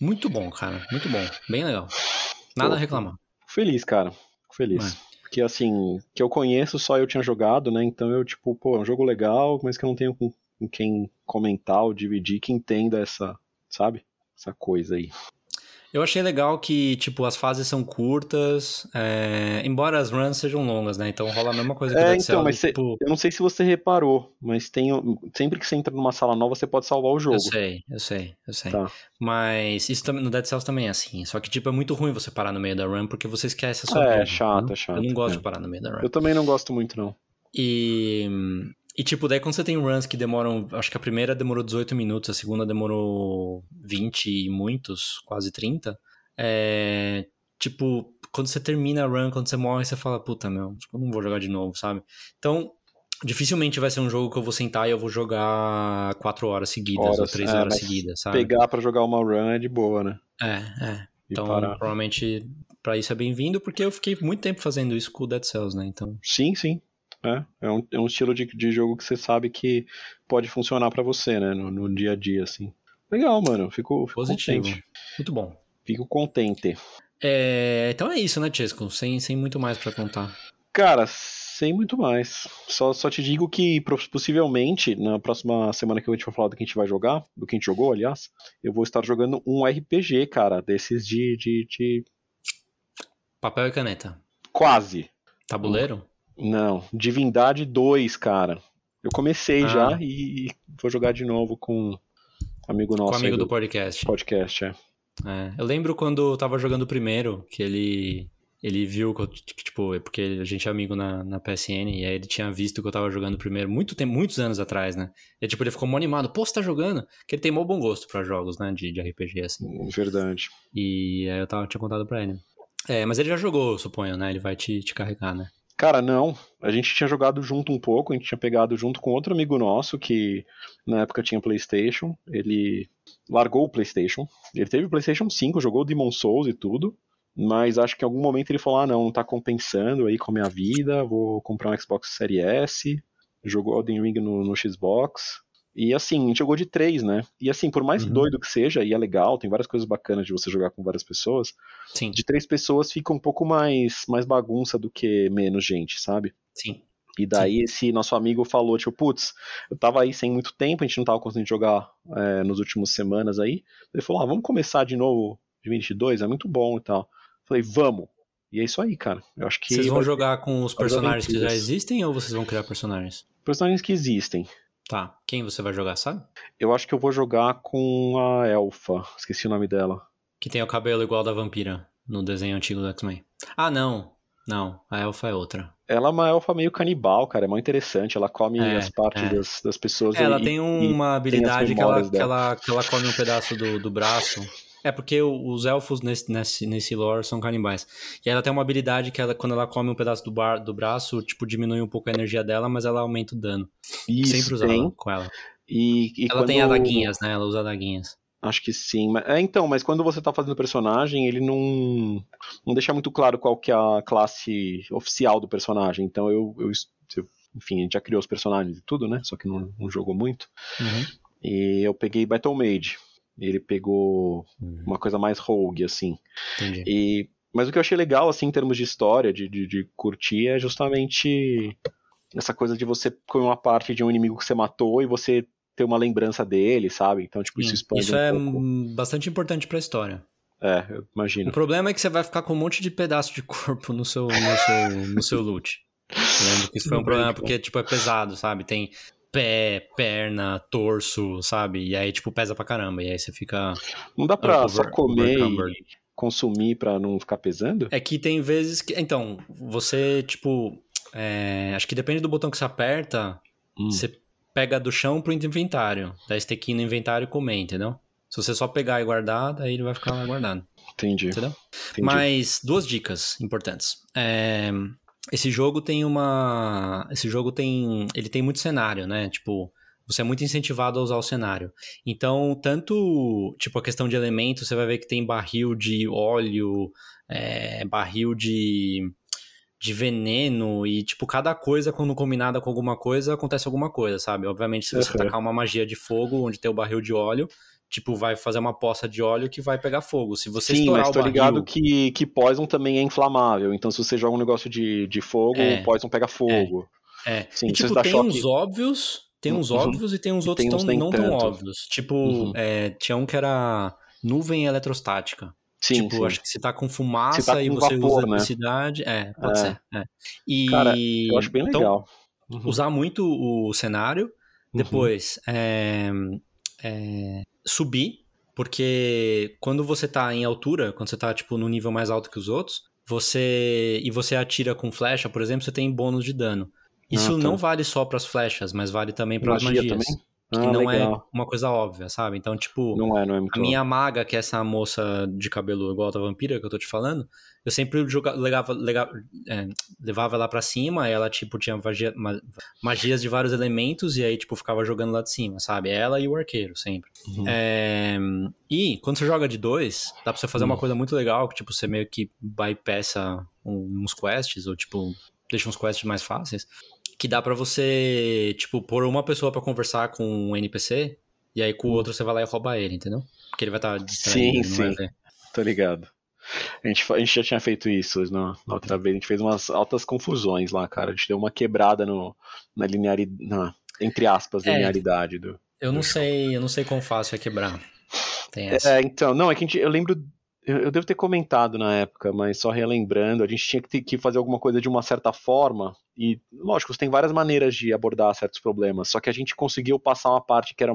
Muito bom, cara, muito bom, bem legal. Nada Pô, a reclamar. Feliz, cara. Fico feliz. Porque, assim, que eu conheço só eu tinha jogado, né? Então eu, tipo, pô, é um jogo legal, mas que eu não tenho com quem comentar ou dividir que entenda essa, sabe? Essa coisa aí. Eu achei legal que, tipo, as fases são curtas, é, embora as runs sejam longas, né? Então rola a mesma coisa que o É, Dead então, Cells, mas cê- tipo... eu não sei se você reparou, mas tem. Sempre que você entra numa sala nova, você pode salvar o jogo. Eu sei, eu sei, eu sei. Tá. Mas isso também, no Dead Cells também é assim. Só que, tipo, é muito ruim você parar no meio da run porque você esquece a sua É, chato, entendeu? é chato, Eu não gosto é. de parar no meio da run. Eu também não gosto muito, não. E, e, tipo, daí quando você tem runs que demoram. Acho que a primeira demorou 18 minutos, a segunda demorou 20 e muitos, quase 30. É. Tipo, quando você termina a run, quando você morre, você fala, puta, meu, eu não vou jogar de novo, sabe? Então, dificilmente vai ser um jogo que eu vou sentar e eu vou jogar 4 horas seguidas ou Horas, 3 é, horas seguidas, sabe? Pegar pra jogar uma run é de boa, né? É, é. E Então, parar. provavelmente, pra isso é bem-vindo, porque eu fiquei muito tempo fazendo isso com o Dead Cells, né? Então, Sim, sim. É, é um, é um estilo de, de jogo que você sabe que pode funcionar para você, né? No, no, dia a dia, assim. Legal, mano. Fico, fico Positivo. contente. Muito bom. Fico contente. É, então é isso, né, Chesco? Sem, sem muito mais para contar. Cara, sem muito mais. Só, só te digo que possivelmente, na próxima semana que a gente for falar do que a gente vai jogar, do que a gente jogou, aliás, eu vou estar jogando um RPG, cara, desses de. de, de... Papel e caneta. Quase. Tabuleiro? Não, Divindade 2, cara. Eu comecei Ah. já e vou jogar de novo com um amigo nosso. Com amigo aí do podcast. podcast, é. É, eu lembro quando eu tava jogando o primeiro, que ele ele viu que, eu, que, tipo, é porque a gente é amigo na, na PSN, e aí ele tinha visto que eu tava jogando o primeiro muito tempo, muitos anos atrás, né? E tipo, ele ficou mó animado, pô, você tá jogando? Que ele tem mó bom gosto pra jogos, né, de, de RPG, assim. Verdade. E aí eu tava, tinha contado pra ele. É, mas ele já jogou, suponho, né? Ele vai te, te carregar, né? Cara, não. A gente tinha jogado junto um pouco, a gente tinha pegado junto com outro amigo nosso que na época tinha PlayStation. Ele largou o PlayStation. Ele teve o PlayStation 5, jogou Demon Souls e tudo. Mas acho que em algum momento ele falou: ah, não, não tá compensando aí com a minha vida, vou comprar um Xbox Series S. Jogou Elden Ring no, no Xbox. E assim, a gente jogou de três, né? E assim, por mais Uhum. doido que seja, e é legal, tem várias coisas bacanas de você jogar com várias pessoas, Sim, de três pessoas fica um pouco mais, mais bagunça do que menos gente, sabe? sim. E daí esse nosso amigo falou, tipo, putz, eu tava aí sem muito tempo, a gente não tava conseguindo jogar é, nos últimos semanas aí. Ele falou, ah, vamos começar de novo de 22, é muito bom e tal. Falei, vamos. E é isso aí, cara. Eu acho que Vocês vão jogar com os personagens que já existem ou vocês vão criar personagens? personagens que existem. Tá. Quem você vai jogar, sabe? Eu acho que eu vou jogar com a Elfa, esqueci o nome dela. Que tem o cabelo igual da vampira no desenho antigo do X-Men. Ah, não. Não, a elfa é outra. Ela é uma elfa meio canibal, cara, é muito interessante. Ela come É, as partes é. das, das pessoas. ela e- tem uma habilidade que ela, que, ela, que ela come um pedaço do, do braço. É porque os elfos nesse, nesse, nesse lore são canibais. E ela tem uma habilidade que ela, quando ela come um pedaço do, bar, do braço, tipo, diminui um pouco a energia dela, mas ela aumenta o dano. Isso, Sempre usava tem. com ela. E, e Ela tem quando- adaguinhas, né? Ela usa adaguinhas. Acho que sim. É, então, mas quando você tá fazendo personagem, ele não, não deixa muito claro qual que é a classe oficial do personagem. Então eu, eu, eu- enfim, a gente já criou os personagens e tudo, né? Só que não, não jogou muito. Uhum. E eu peguei Battle Mage. Ele pegou uma coisa mais rogue, assim. Entendi. E, mas o que eu achei legal, assim, em termos de história, de, de, de curtir, é justamente essa coisa de você comer uma parte de um inimigo que você matou e você ter uma lembrança dele, sabe? Então, tipo, isso expande Isso um é pouco. bastante importante pra história. É, eu O imagino. problema é que você vai ficar com um monte de pedaço de corpo no seu, no seu, no seu loot. Eu lembro que isso foi um problema porque, tipo, é pesado, sabe? Tem pé, perna, torso, sabe? E aí, tipo, pesa pra caramba. E aí você fica. Não dá pra só comer e consumir pra não ficar pesando? É que tem vezes que. Então, você, tipo. é, Acho que depende do botão que você aperta, Hum. você pega do chão pro inventário. Daí você tem que ir no inventário e comer, entendeu? Se você só pegar e guardar, daí ele vai ficar lá guardado. Entendi. Entendeu? entendi. Mas duas dicas importantes. É, esse jogo tem uma. Esse jogo tem. Ele tem muito cenário, né? Tipo, você é muito incentivado a usar o cenário. Então, tanto. Tipo, a questão de elementos, você vai ver que tem barril de óleo, é, barril de. De veneno e, tipo, cada coisa, quando combinada com alguma coisa, acontece alguma coisa, sabe? Obviamente, se você Uhum. tacar uma magia de fogo, onde tem o barril de óleo, tipo, vai fazer uma poça de óleo que vai pegar fogo. Se você Sim, estourar mas tô barril... ligado que, que Poison também é inflamável. Então, se você joga um negócio de, de fogo, É. o Poison pega fogo. É. Sim, e, tipo, tem choque- uns óbvios, tem uns Uhum. óbvios e tem uns E outros tem uns tão, não tão tanto. óbvios. Tipo, Uhum. é, tinha um que era nuvem eletrostática. Sim, tipo, sim. acho que você tá com fumaça Se tá e com você vapor, usa né? eletricidade. É, pode É. ser. é. E, Cara, Eu acho bem então, legal. Uhum. usar muito o cenário. Depois, é, é, subir, porque quando você tá em altura, quando você tá, tipo, no nível mais alto que os outros, você e você atira com flecha, por exemplo, você tem bônus de dano. Isso Ah, tá. não vale só pras flechas, mas vale também pras Magia magias. também? Que Ah, não é legal. uma coisa óbvia, sabe? Então, tipo, Não é, não é a minha maga, que é essa moça de cabelo igual a da vampira que eu tô te falando, eu sempre joga, legava, legava- é, levava ela pra cima, ela, tipo, tinha magia- ma- magias de vários elementos, e aí, tipo, ficava jogando lá de cima, sabe? Ela e o arqueiro, sempre. Uhum. É, e quando você joga de dois, dá pra você fazer uma Hum. coisa muito legal, que, tipo, você meio que bypassa uns quests, ou, tipo, deixa uns quests mais fáceis, que dá pra você, tipo, pôr uma pessoa pra conversar com um NPC, e aí com o outro você vai lá e rouba ele, entendeu? Porque ele vai estar tá distraído, Sim, sim. Tô ligado. A gente, a gente já tinha feito isso na, na outra vez. A gente fez umas altas confusões lá, cara. A gente deu uma quebrada no, na linearidade. Na, entre aspas, É. linearidade do. Eu não sei, eu não sei quão fácil é quebrar. Tem essa. É, então, não, é que a gente, eu lembro. Eu, eu devo ter comentado na época, mas só relembrando, a gente tinha que, ter, que fazer alguma coisa de uma certa forma. E, lógico, tem várias maneiras de abordar certos problemas. Só que a gente conseguiu passar uma parte que era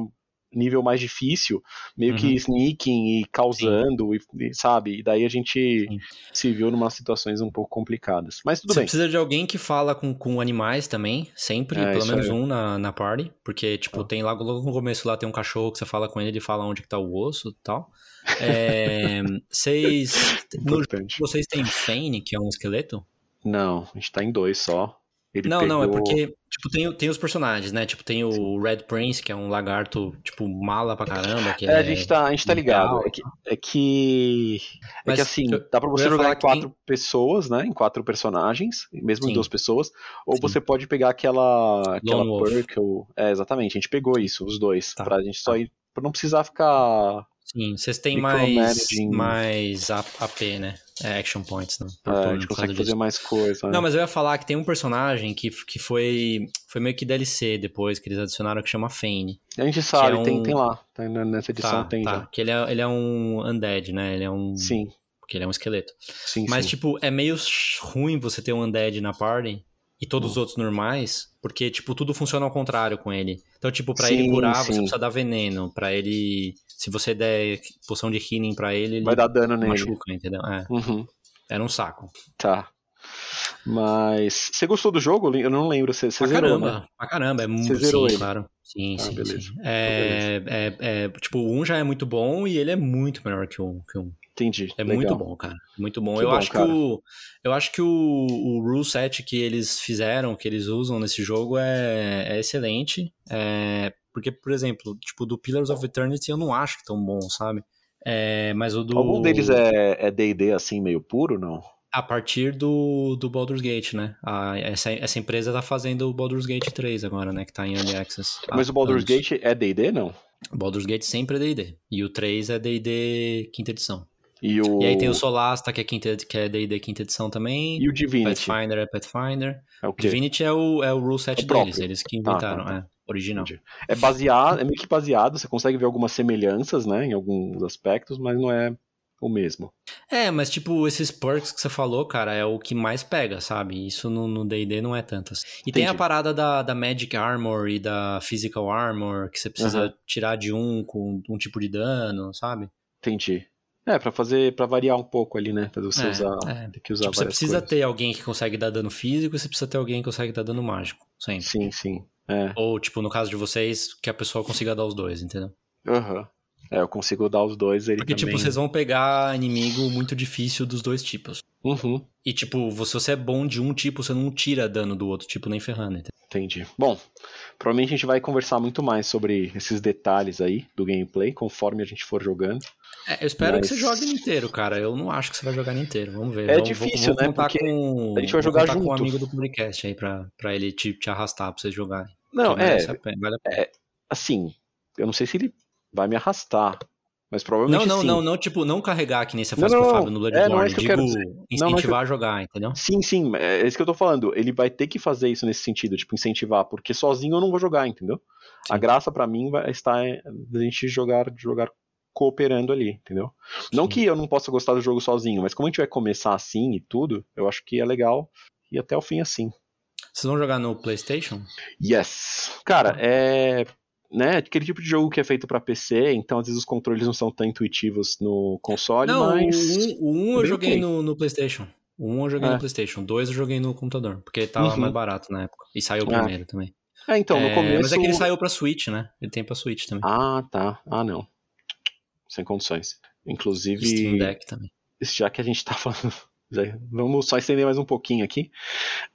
nível mais difícil, meio que Uhum. sneaking e causando, e, e, sabe? E daí a gente Sim. se viu em umas situações um pouco complicadas. Mas tudo Você bem. precisa de alguém que fala com, com animais também, sempre, É, pelo menos aí. um na, na party. Porque, tipo, Tá. tem lá logo no começo lá tem um cachorro que você fala com ele, ele fala onde que tá o osso e tal. É, Vocês. No, vocês têm Fane, que é um esqueleto? Não, a gente tá em dois só. Ele não, não, é pegou- porque, tipo, tem, tem os personagens, né? Tipo, tem o Red Prince, que é um lagarto, tipo, mala pra caramba. Que É, a ele gente tá, a gente tá ligado. É que, é que, é que assim, eu- dá pra você jogar em quatro pessoas, né? Em quatro personagens, mesmo em Sim. duas pessoas. Ou Sim. você pode pegar aquela, aquela Lone perk. Ou, é, exatamente, a gente pegou isso, os dois. Tá, Pra gente só tá. ir. Pra não precisar ficar. Sim, vocês têm mais, mais A- AP, né? É, action points, né? Por é, a gente consegue fazer disso. mais coisa. né? Não, mas eu ia falar que tem um personagem que, que foi, foi meio que DLC depois, que eles adicionaram, que chama Fane. A gente sabe, é tem, um- tem lá. Tem, nessa edição Tá, tem tá. já. Que ele é, ele é um undead, né? Ele é um... Sim, Porque ele é um esqueleto. sim, Mas, sim. tipo, é meio ruim você ter um undead na party e todos os outros normais, porque, tipo, tudo funciona ao contrário com ele. Então, tipo, pra ele curar, sim. você precisa dar veneno. Pra ele... Se você der poção de healing pra ele, ele Vai dar dano nele. machuca, entendeu? É, Uhum. era um saco. Tá. Mas. Você gostou do jogo? Eu não lembro. Você, você Pra zerou, caramba, né? pra caramba, é muito sim, ele? claro. Sim, Ah, sim, beleza. sim. É, é, é, tipo, o 1 já é muito bom e ele é muito melhor que o, que o 1. Entendi. É Legal. muito bom, cara. Muito bom. Eu, bom, acho cara. que o, eu acho que o, o rule set que eles fizeram, que eles usam nesse jogo é, é excelente. É, porque, por exemplo, tipo, do Pillars of Eternity eu não acho que tão bom, sabe? É, mas o do. Algum deles é é D&D assim, meio puro, não? A partir do, do Baldur's Gate, né? A, essa, essa empresa tá fazendo o Baldur's Gate 3 agora, né? Que tá em Early Access. Mas o Baldur's anos. Gate é D&D, não? O Baldur's Gate sempre é D&D. E o 3 é D&D quinta edição. E o, E aí tem o Solasta, que é quinta, que é D&D quinta edição também. e o Divinity. Pathfinder é Pathfinder. É o quê? Divinity é o, é o rule set É o deles, eles que Tá, inventaram, tá, tá. é, original. Entendi. É baseado, é meio que baseado, você consegue ver algumas semelhanças, né, em alguns aspectos, mas não é o mesmo. É, mas tipo, esses perks que você falou, cara, é o que mais pega, sabe? Isso no D&D não é tanto. assim. E tem a Entendi. parada da, da Magic Armor e da Physical Armor, que você precisa Aham. tirar de um com um tipo de dano, sabe? Entendi. É, pra fazer, para variar um pouco ali, né, pra você É, usar, é. ter que usar Tipo, você precisa coisas. ter alguém que consegue dar dano físico e você precisa ter alguém que consegue dar dano mágico, sempre. Sim, sim. É. Ou, tipo, no caso de vocês, que a pessoa consiga dar os dois, entendeu? Aham. É, eu consigo dar os dois, ele Porque, também. tipo, vocês vão pegar inimigo muito difícil dos dois tipos. Uhum, E, tipo, se você é bom de um tipo, você não tira dano do outro tipo nem ferrando, entendeu? entendi. Bom, provavelmente a gente vai conversar muito mais sobre esses detalhes aí do gameplay, conforme a gente for jogando. É, eu espero Mas- que você jogue inteiro, cara. Eu não acho que você vai jogar inteiro. Vamos ver. É Vamos- difícil, vou, vou né? Porque com, a gente vai vou jogar contar com um junto. amigo do podcast aí pra, pra ele te, te arrastar pra vocês jogarem. Não, é, merece a pena, vale a pena. assim, eu não sei se ele vai me arrastar, mas provavelmente Não, não, sim. não, não, tipo, não carregar que nem você Não, faz não, com o não. Fábio no É, Bloodborne. não é que eu quero Digo. Não, não é incentivar eu- a jogar, entendeu? Sim, sim, é isso que eu tô falando. Ele vai ter que fazer isso nesse sentido, tipo, incentivar, porque sozinho eu não vou jogar, entendeu? A Sim. graça pra mim vai estar da gente jogar, jogar cooperando ali, entendeu? Não Sim. que eu não possa gostar do jogo sozinho, mas como a gente vai começar assim e tudo, eu acho que é legal ir até o fim assim. Vocês vão jogar no PlayStation? Yes. Cara, é. Né, aquele tipo de jogo que é feito pra PC, então às vezes os controles não são tão intuitivos no console, não, mas. o 1 um, eu joguei no, no PlayStation. O 1 um eu joguei É. no PlayStation. O 2 eu joguei no computador. Porque tava Uhum. mais barato na época. E saiu Ah. primeiro também. É, então, no É, começo. Mas é que ele saiu pra Switch, né? Ele tem pra Switch também. Ah, tá. Ah, não. Sem condições. Inclusive, Steam Deck também. já que a gente tá falando. Vamos só estender mais um pouquinho aqui.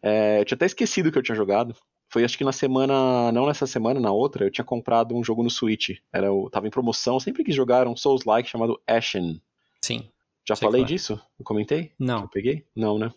É, eu tinha até esquecido que eu tinha jogado. Foi acho que na semana. Não nessa semana, na outra, eu tinha comprado um jogo no Switch. Era o, tava em promoção, sempre quis jogar um Souls-like chamado Ashen. Sim. Já falei é. disso? Eu comentei? Não. Eu peguei? Não, né?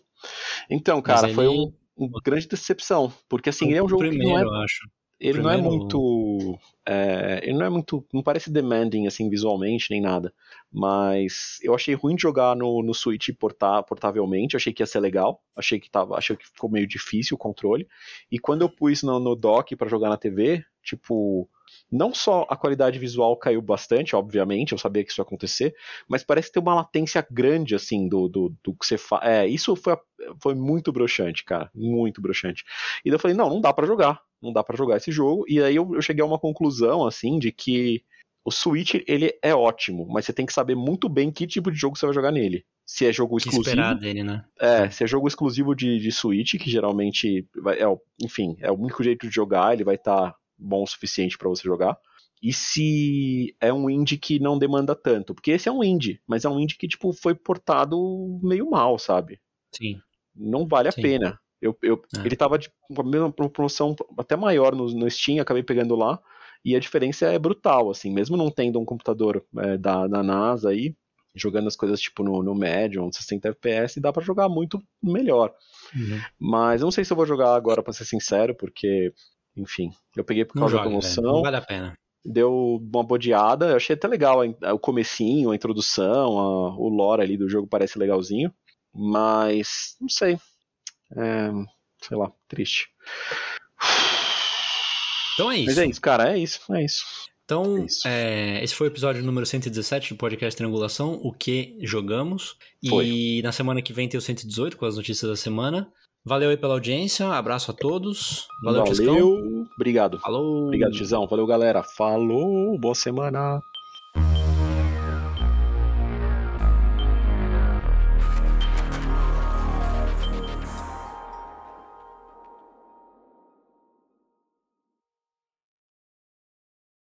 Então, cara, foi ele- um. uma grande decepção, porque assim, ele é um jogo primeiro, que não é eu acho. Ele não é muito. é, ele não é muito. Não parece demanding assim visualmente nem nada. Mas eu achei ruim de jogar no, no Switch portar, portavelmente. Achei que ia ser legal. Achei que tava. Achei que ficou meio difícil o controle. E quando eu pus no, no dock pra jogar na TV, tipo. Não só a qualidade visual caiu bastante, obviamente, eu sabia que isso ia acontecer, mas parece ter uma latência grande, assim, do, do, do que você faz. É, isso foi, foi muito broxante, cara. Muito broxante. E daí eu falei, não, não dá pra jogar. Não dá pra jogar esse jogo. E aí eu, eu cheguei a uma conclusão, assim, de que o Switch, ele é ótimo, mas você tem que saber muito bem que tipo de jogo você vai jogar nele. Se é jogo que exclusivo. esperar dele, né? É, se é jogo exclusivo de, de Switch, que geralmente, vai, é, o- enfim, é o único jeito de jogar, ele vai estar bom o suficiente pra você jogar. E se é um indie que não demanda tanto, porque esse é um indie, mas é um indie que tipo foi portado meio mal, sabe? Sim. Não vale a Sim. pena. Eu, eu, É. Ele tava de, com a mesma promoção até maior no, no Steam, acabei pegando lá, e a diferença é brutal, assim, mesmo não tendo um computador é, da, da NASA aí, jogando as coisas tipo no, no Medium, 60 FPS, dá pra jogar muito melhor. Uhum. Mas eu não sei se eu vou jogar agora, pra ser sincero, porque, enfim, eu peguei por causa joga, da velho. promoção, Não vale a pena. deu uma bodeada, eu achei até legal o comecinho, a introdução, a- o lore ali do jogo parece legalzinho, mas não sei, é, sei lá, triste. Então é isso. Mas é isso, cara, é isso, é isso. Então, É isso. é, esse foi o episódio número 117 do podcast Triangulação, o que jogamos. Foi. E na semana que vem tem o 118 com as notícias da semana. Valeu aí pela audiência, abraço a todos. Valeu, Tiscão. Valeu, obrigado. Falou. Obrigado, Tizão. Valeu, galera. Falou, boa semana.